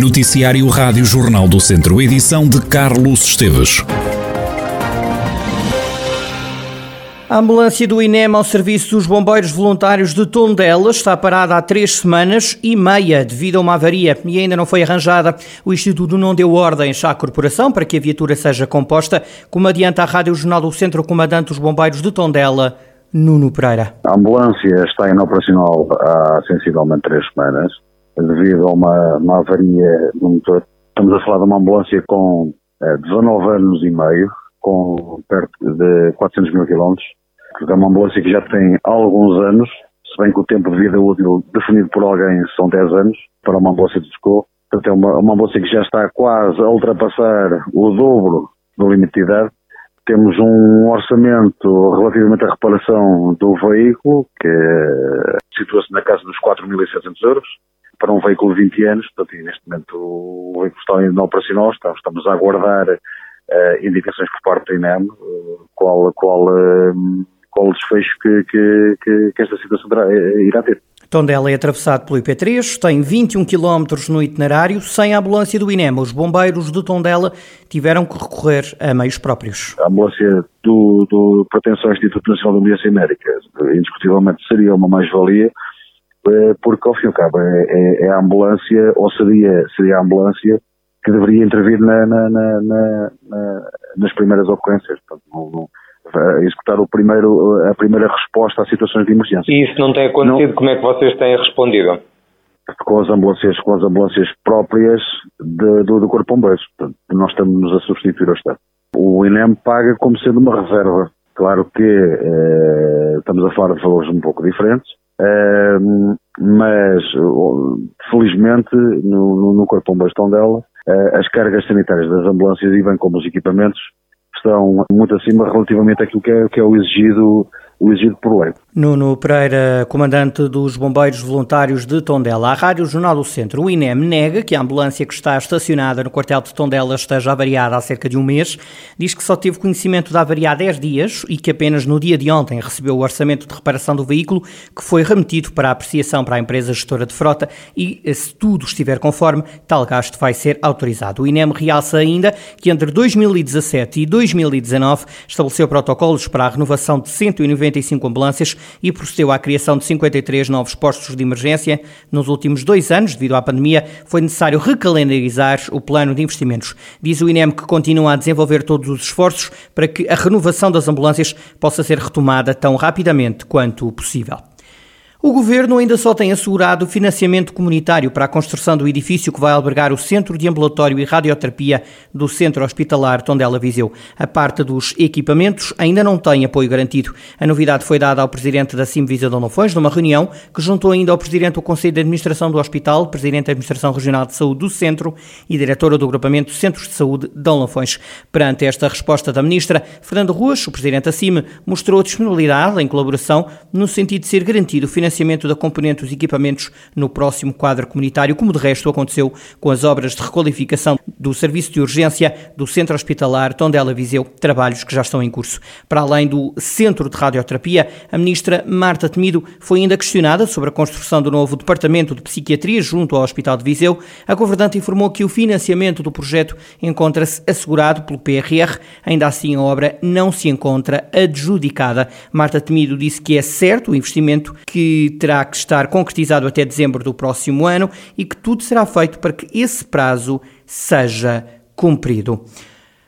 Noticiário Rádio Jornal do Centro, edição de Carlos Esteves. A ambulância do INEM ao serviço dos bombeiros voluntários de Tondela está parada há três semanas e meia devido a uma avaria e ainda não foi arranjada. O Instituto não deu ordens à corporação para que a viatura seja composta, como adianta a Rádio Jornal do Centro Comandante dos Bombeiros de Tondela, Nuno Pereira. A ambulância está inoperacional há sensivelmente três semanas devido a uma, uma avaria no motor. Estamos a falar de uma ambulância com eh, 19 anos e meio, com perto de 400 mil quilómetros. É uma ambulância que já tem alguns anos, se bem que o tempo de vida útil definido por alguém são 10 anos, para uma ambulância de socorro. Portanto, é uma, uma ambulância que já está quase a ultrapassar o dobro do limite de idade. Temos um orçamento relativamente à reparação do veículo, que situa-se na casa dos 4.700 euros para um veículo de 20 anos, portanto, neste momento o veículo está ainda operacional, estamos a aguardar uh, indicações por parte da INEM, uh, qual, qual, uh, qual desfecho que, que, que, que esta situação terá, irá ter. Tondela é atravessado pelo IP3, tem 21 km no itinerário. Sem a ambulância do INEM, os bombeiros de Tondela tiveram que recorrer a meios próprios. A ambulância do, do pertence ao Instituto Nacional de Ambulância Médica. Indiscutivelmente seria uma mais-valia, eh, porque ao fim e ao cabo é, é, é, a ambulância, ou seria, seria a ambulância que deveria intervir na, na, na, na nas primeiras ocorrências, portanto, não, executar o primeiro, a primeira resposta às situações de emergência. E isso não tem acontecido, não, como é que vocês têm respondido? Com as ambulâncias, com as ambulâncias próprias de, do, do Corpo Bombeiros, portanto, nós estamos a substituir ao Estado. O INEM paga como sendo uma reserva. Claro que eh, estamos a falar de valores um pouco diferentes, Uh, mas, felizmente, no, no, Corpo Bombeiros Tondela, uh, as cargas sanitárias das ambulâncias e bem como os equipamentos estão muito acima relativamente àquilo que é, que é o exigido o exigido por lei. Nuno Pereira, comandante dos Bombeiros Voluntários de Tondela. A Rádio Jornal do Centro, o INEM, nega que a ambulância que está estacionada no quartel de Tondela esteja avariada há cerca de um mês. Diz que só teve conhecimento da avaria há 10 dias e que apenas no dia de ontem recebeu o orçamento de reparação do veículo, que foi remetido para apreciação para a empresa gestora de frota e, se tudo estiver conforme, tal gasto vai ser autorizado. O INEM realça ainda que entre 2017 e 2019 estabeleceu protocolos para a renovação de 190 95 ambulâncias e procedeu à criação de 53 novos postos de emergência. Nos últimos dois anos, devido à pandemia, foi necessário recalendarizar o plano de investimentos. Diz o INEM que continua a desenvolver todos os esforços para que a renovação das ambulâncias possa ser retomada tão rapidamente quanto possível. O governo ainda só tem assegurado financiamento comunitário para a construção do edifício que vai albergar o Centro de Ambulatório e Radioterapia do Centro Hospitalar Tondela Viseu. A parte dos equipamentos ainda não tem apoio garantido. A novidade foi dada ao presidente da CIM Viseu de Lafões numa reunião que juntou ainda ao presidente do Conselho de Administração do Hospital, presidente da Administração Regional de Saúde do Centro e diretora do agrupamento Centros de Saúde de Dom Lafões. Perante esta resposta da ministra, Fernando Ruas, o presidente da CIM, mostrou disponibilidade em colaboração no sentido de ser garantido o financiamento financiamento da componente dos equipamentos no próximo quadro comunitário, como de resto aconteceu com as obras de requalificação do Serviço de Urgência do Centro Hospitalar Tondela Viseu, trabalhos que já estão em curso. Para além do Centro de Radioterapia, a ministra Marta Temido foi ainda questionada sobre a construção do novo Departamento de Psiquiatria junto ao Hospital de Viseu. A governante informou que o financiamento do projeto encontra-se assegurado pelo PRR, ainda assim a obra não se encontra adjudicada. Marta Temido disse que é certo o investimento que terá que estar concretizado até dezembro do próximo ano e que tudo será feito para que esse prazo seja cumprido.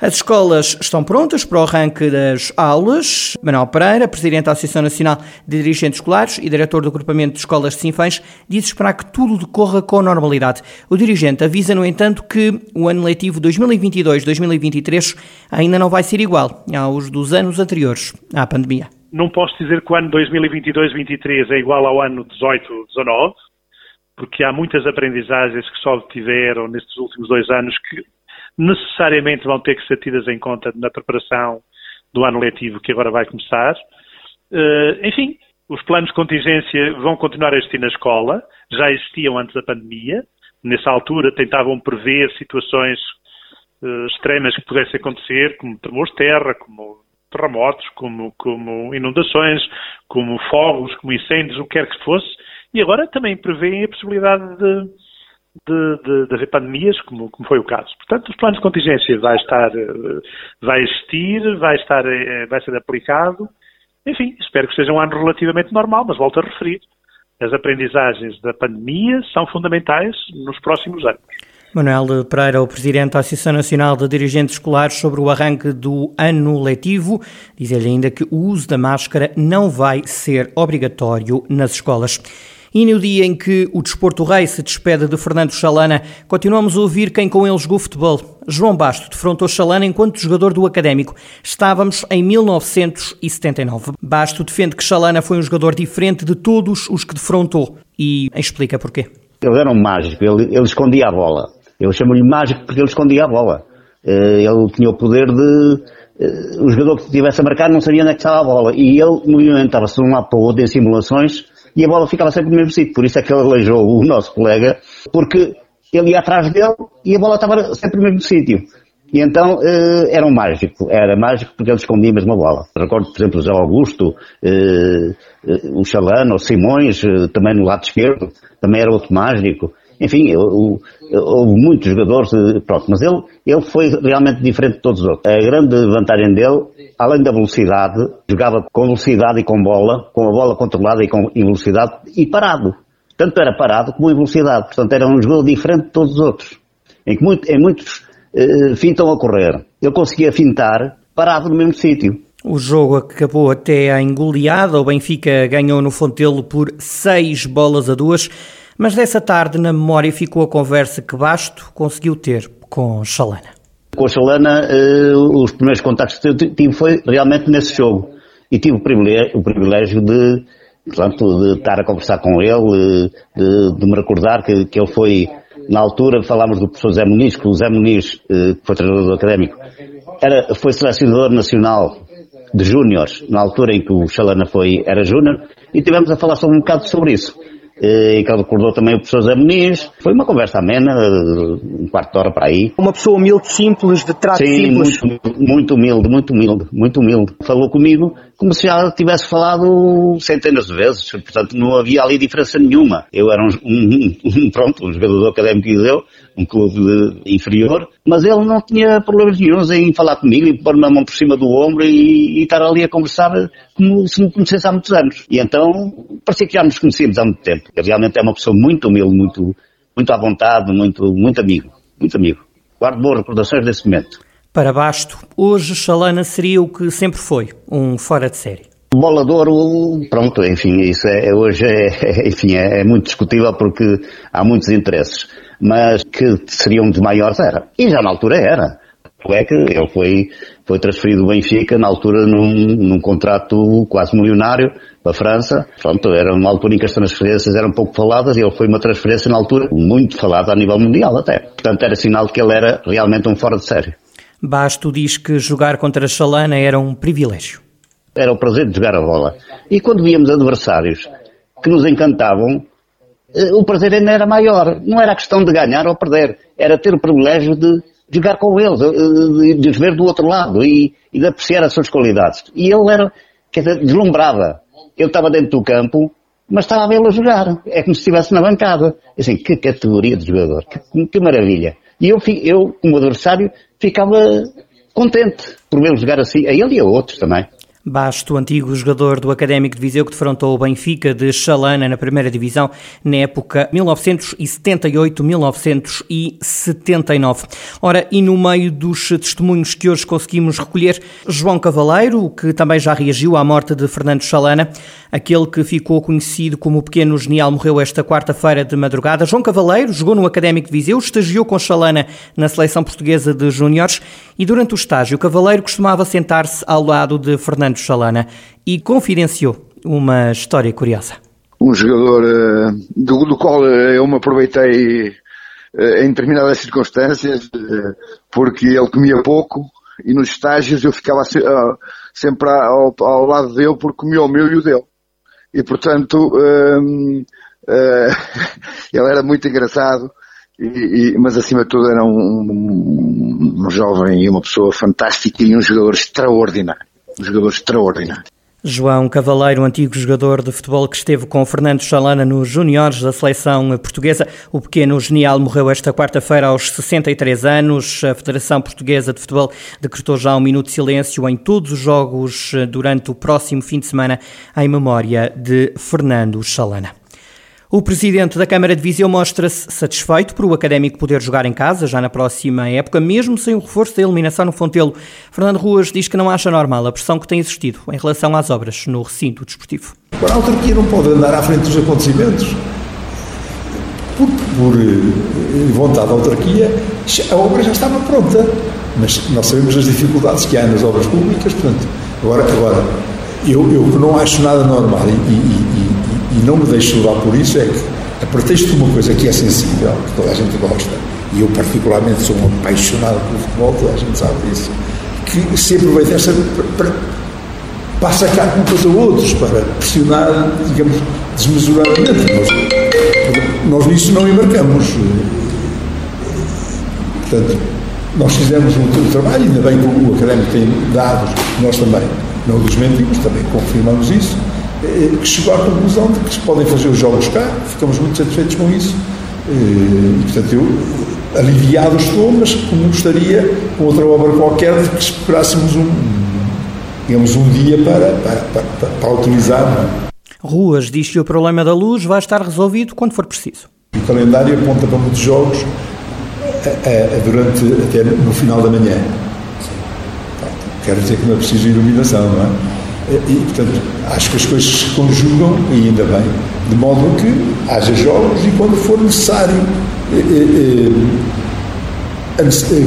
As escolas estão prontas para o arranque das aulas. Manuel Pereira, Presidente da Associação Nacional de Dirigentes Escolares e Diretor do Agrupamento de Escolas de Sinfãs, diz esperar que tudo decorra com normalidade. O dirigente avisa, no entanto, que o ano letivo 2022-2023 ainda não vai ser igual aos dos anos anteriores à pandemia não posso dizer que o ano 2022-23 é igual ao ano 18-19, porque há muitas aprendizagens que só tiveram nestes últimos dois anos que necessariamente vão ter que ser tidas em conta na preparação do ano letivo que agora vai começar. Uh, enfim, os planos de contingência vão continuar a existir na escola, já existiam antes da pandemia. Nessa altura tentavam prever situações uh, extremas que pudessem acontecer, como tremores de terra, como terremotos, como, como inundações, como fogos, como incêndios, o que quer que fosse, e agora também prevêem a possibilidade de, de, de, de haver pandemias, como, como, foi o caso. Portanto, os planos de contingência vai estar, eh, vai existir, vai estar, eh, vai ser aplicado. Enfim, espero que seja um ano relativamente normal, mas volto a referir, as aprendizagens da pandemia são fundamentais nos próximos anos. Manuel Pereira, o Presidente da Associação Nacional de Dirigentes Escolares, sobre o arranque do ano letivo, diz-lhe ainda que o uso da máscara não vai ser obrigatório nas escolas. E no dia em que o Desporto Rei se despede de Fernando Chalana, continuamos a ouvir quem com ele jogou futebol. João Basto defrontou Chalana enquanto jogador do Académico. Estávamos em 1979. Basto defende que Chalana foi um jogador diferente de todos os que defrontou e explica porquê. Ele era um mágico, ele, ele escondia a bola. Eu chamo-lhe mágico porque ele escondia a bola. Eh, ele tinha o poder de. Eh, o jogador que estivesse a marcar não sabia onde é que estava a bola. E ele movimentava-se de um lado para o outro em simulações e a bola ficava sempre no mesmo sítio. Por isso é que ele aleijou o nosso colega, porque ele ia atrás dele e a bola estava sempre no mesmo sítio. E então eh, era um mágico, era mágico porque ele escondia mesmo a bola. Recordo, por exemplo, o José Augusto, o Chalano, o Simões, também no lado esquerdo, também era outro mágico. Enfim, houve muitos jogadores, pronto, mas ele, ele foi realmente diferente de todos os outros. A grande vantagem dele, além da velocidade, jogava com velocidade e com bola, com a bola controlada e com velocidade e parado. Tanto era parado como em velocidade. Portanto, era um jogador diferente de todos os outros. Em que muito, em muitos uh, fintam a correr. Ele conseguia fintar parado no mesmo sítio. O jogo acabou até a engoleada. O Benfica ganhou no Fontelo por seis bolas a duas. Mas dessa tarde, na memória, ficou a conversa que Basto conseguiu ter com Chalana. Com a Chalana, uh, os primeiros contactos que eu tive foi realmente nesse jogo. E tive o privilégio, o privilégio de, portanto, de estar a conversar com ele, de, de me recordar que, que, ele foi, na altura, falámos do professor Zé Muniz, que o Zé Muniz, uh, que foi treinador do académico, era, foi selecionador nacional de júniores, na altura em que o Chalana foi, era júnior, e tivemos a falar sobre um bocado sobre isso. Eh, e que recordou também o professor Zé Muniz. Foi uma conversa amena, um quarto de hora para aí. Uma pessoa humilde, simples, de trato Sim, simples. Muito, muito humilde, muito humilde, muito humilde. Falou comigo como se já tivesse falado centenas de vezes, portanto não havia ali diferença nenhuma. Eu era um, um, um pronto, um jogador do Académico de Deu, um clube inferior, mas ele não tinha problemas nenhums em falar comigo e pôr-me a mão por cima do ombro e, e, estar ali a conversar como se me conhecesse há muitos anos. E então parecia que já nos conhecíamos há muito tempo. Ele realmente é uma pessoa muito humilde, muito, muito à vontade, muito, muito amigo, muito amigo. Guardo boas recordações desse momento. Para Basto, hoje Chalana seria o que sempre foi, um fora de série. Bolador, pronto, enfim, isso é, hoje é, enfim, é, é, muito discutível porque há muitos interesses, mas que seria um dos maiores era. E já na altura era. É que ele foi, foi transferido do Benfica na altura num, num contrato quase milionário para a França. Pronto, era uma altura em que as transferências eram pouco faladas e ele foi uma transferência na altura muito falada a nível mundial até. Portanto, era sinal de que ele era realmente um fora de série. Basto diz que jogar contra a Chalana era um privilégio. Era o prazer de jogar a bola. E quando víamos adversários que nos encantavam, eh, o prazer ainda era maior. Não era a questão de ganhar ou perder, era ter o privilégio de jogar com eles, eh, de os ver do outro lado e, e de apreciar as suas qualidades. E ele era, quer dizer, deslumbrava. Eu estava dentro do campo, mas estava a vê-lo jogar. É como se estivesse na bancada. Assim, que categoria de jogador, que, que maravilha. E eu, eu, como adversário, ficava contente por vê-lo jogar assim, a ele e a outros também. Basto, antigo jogador do Académico de Viseu que defrontou o Benfica de Chalana na primeira divisão na época 1978-1979. Ora, e no meio dos testemunhos que hoje conseguimos recolher, João Cavaleiro, que também já reagiu à morte de Fernando Chalana, aquele que ficou conhecido como o pequeno genial, morreu esta quarta-feira de madrugada. João Cavaleiro jogou no Académico de Viseu, estagiou com Chalana na seleção portuguesa de júniores e durante o estágio, Cavaleiro costumava sentar-se ao lado de Fernando Chalana e confidenciou uma história curiosa. Um jogador uh, do, do, qual eh, eu me aproveitei uh, em determinadas circunstâncias, porque ele comia pouco e nos estágios eu ficava se, sempre ao, ao, lado dele porque comia o meu e o dele. E portanto, ele era muito engraçado, e, e, mas acima de tudo era um, um, um jovem e uma pessoa fantástica e um jogador extraordinário um jogador extraordinário. João Cavaleiro, antigo jogador de futebol que esteve com Fernando Chalana nos juniores da seleção portuguesa. O pequeno genial morreu esta quarta-feira aos 63 anos. A Federação Portuguesa de Futebol decretou já um minuto de silêncio em todos os jogos durante o próximo fim de semana em memória de Fernando Chalana. O presidente da Câmara de Viseu mostra-se satisfeito por o académico poder jogar em casa já na próxima época, mesmo sem o reforço da eliminação no Fontelo. Fernando Ruas diz que não acha normal a pressão que tem existido em relação às obras no recinto desportivo. A autarquia não pode andar à frente dos acontecimentos. Por, por eh, vontade da autarquia, a obra já estava pronta. Mas nós sabemos as dificuldades que há nas obras públicas, portanto, agora, agora eu, eu não acho nada normal e, e, e e não me deixo levar por isso, é que, a pretexto de uma coisa que é sensível, que toda a gente gosta, e eu particularmente sou um apaixonado pelo futebol, toda a gente sabe disso, que se aproveita essa para, para sacar culpas a outros, para pressionar, digamos, desmesuradamente. Nós, nós nisso não embarcamos. Portanto, nós fizemos um, trabalho, ainda bem que o académico tem dados, nós também não os desmentimos, também confirmamos isso, que chegou à conclusão de que se podem fazer os jogos cá, ficamos muito satisfeitos com isso. Eh, e, portanto, eu aliviado estou, mas como gostaria, com outra obra qualquer, de que esperássemos um, digamos, um dia para, para, para, para utilizar. É? Ruas diz que o problema da luz vai estar resolvido quando for preciso. O calendário aponta para muitos jogos a, a durante, até no final da manhã. Quer dizer que não é preciso iluminação, não é? E, portanto, acho que as coisas se conjugam, e ainda bem, de modo que haja jogos e quando for necessário,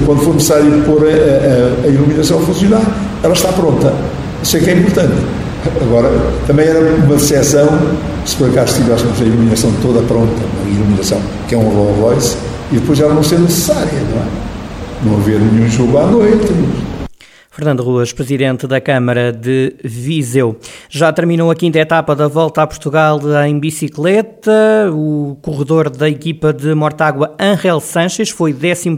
quando for necessário pôr a, a, a, iluminação a funcionar, ela está pronta. Isso é que é importante. Agora, também era uma exceção se por acaso tivéssemos a iluminação toda pronta, a iluminação que é um Rolls Royce, e depois ela não ser necessária, não é? Não haver nenhum jogo à noite, Fernando Ruas, presidente da Câmara de Viseu. Já terminou a quinta etapa da volta a Portugal em bicicleta. O corredor da equipa de Mortágua, Angel Sanches, foi 11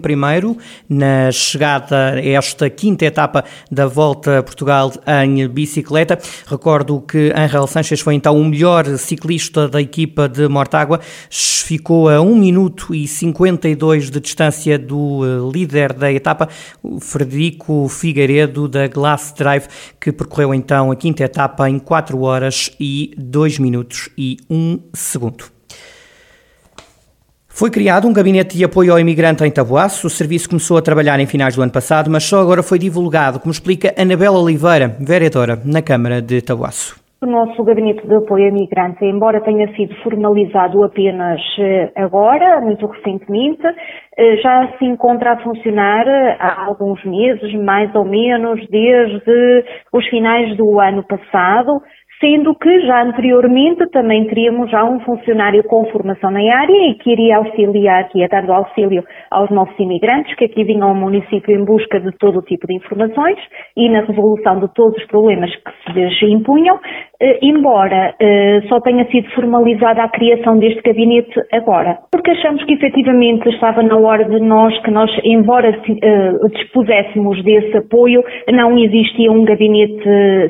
na chegada a esta quinta etapa da volta a Portugal em bicicleta. Recordo que Angel Sanches foi então o melhor ciclista da equipa de Mortágua. Ficou a 1 minuto e 52 de distância do eh, líder da etapa, Frederico Figueiredo da Glass Drive, que percorreu então a quinta etapa em 4 horas e 2 minutos e 1 segundo. Foi criado um gabinete de apoio ao imigrante em Taboaço. O serviço começou a trabalhar em finais do ano passado, mas só agora foi divulgado, como explica Anabela Oliveira, vereadora na Câmara de Taboaço. O nosso gabinete de apoio a imigrantes, embora tenha sido formalizado apenas eh, agora, muito recentemente, eh, já se encontra a funcionar eh, há alguns meses, mais ou menos desde os finais do ano passado, sendo que já anteriormente também teríamos já um funcionário com formação na área e que iria auxiliar, que ia dando auxílio aos nossos imigrantes que aqui vinham ao município em busca de todo o tipo de informações e na resolução de todos os problemas que se lhes impunham, embora eh, só tenha sido formalizada a criação deste gabinete agora, porque achamos que efetivamente estava na hora de nós, que nós, embora eh, dispuséssemos desse apoio, não existia um gabinete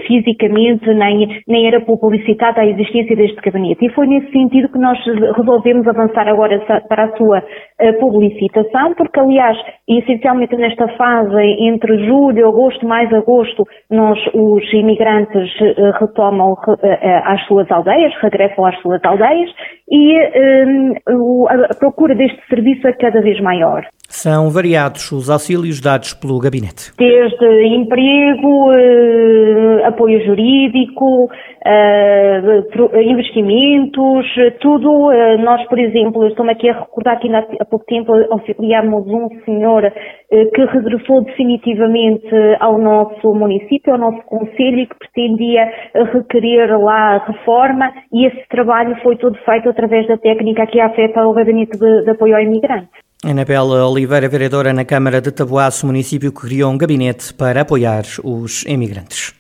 fisicamente, nem, nem era publicitada a existência deste gabinete. E foi nesse sentido que nós resolvemos avançar agora para a sua publicitação, porque aliás, essencialmente nesta fase, entre julho, agosto, mais agosto, nós, os imigrantes, retomam às suas aldeias, regressam às suas aldeias e a procura deste serviço é cada vez maior. São variados os auxílios dados pelo gabinete. Desde emprego, apoio jurídico, uh, investimentos, tudo. Nós, por exemplo, estou-me aqui a recordar que ainda há pouco tempo auxiliámos um senhor que regressou definitivamente ao nosso município, ao nosso conselho e que pretendia requerer lá reforma e esse trabalho foi todo feito através da técnica que afeta o Gabinete de, de Apoio ao Imigrante. Anabela Oliveira, vereadora na Câmara de Taboaço, município que criou um gabinete para apoiar os imigrantes.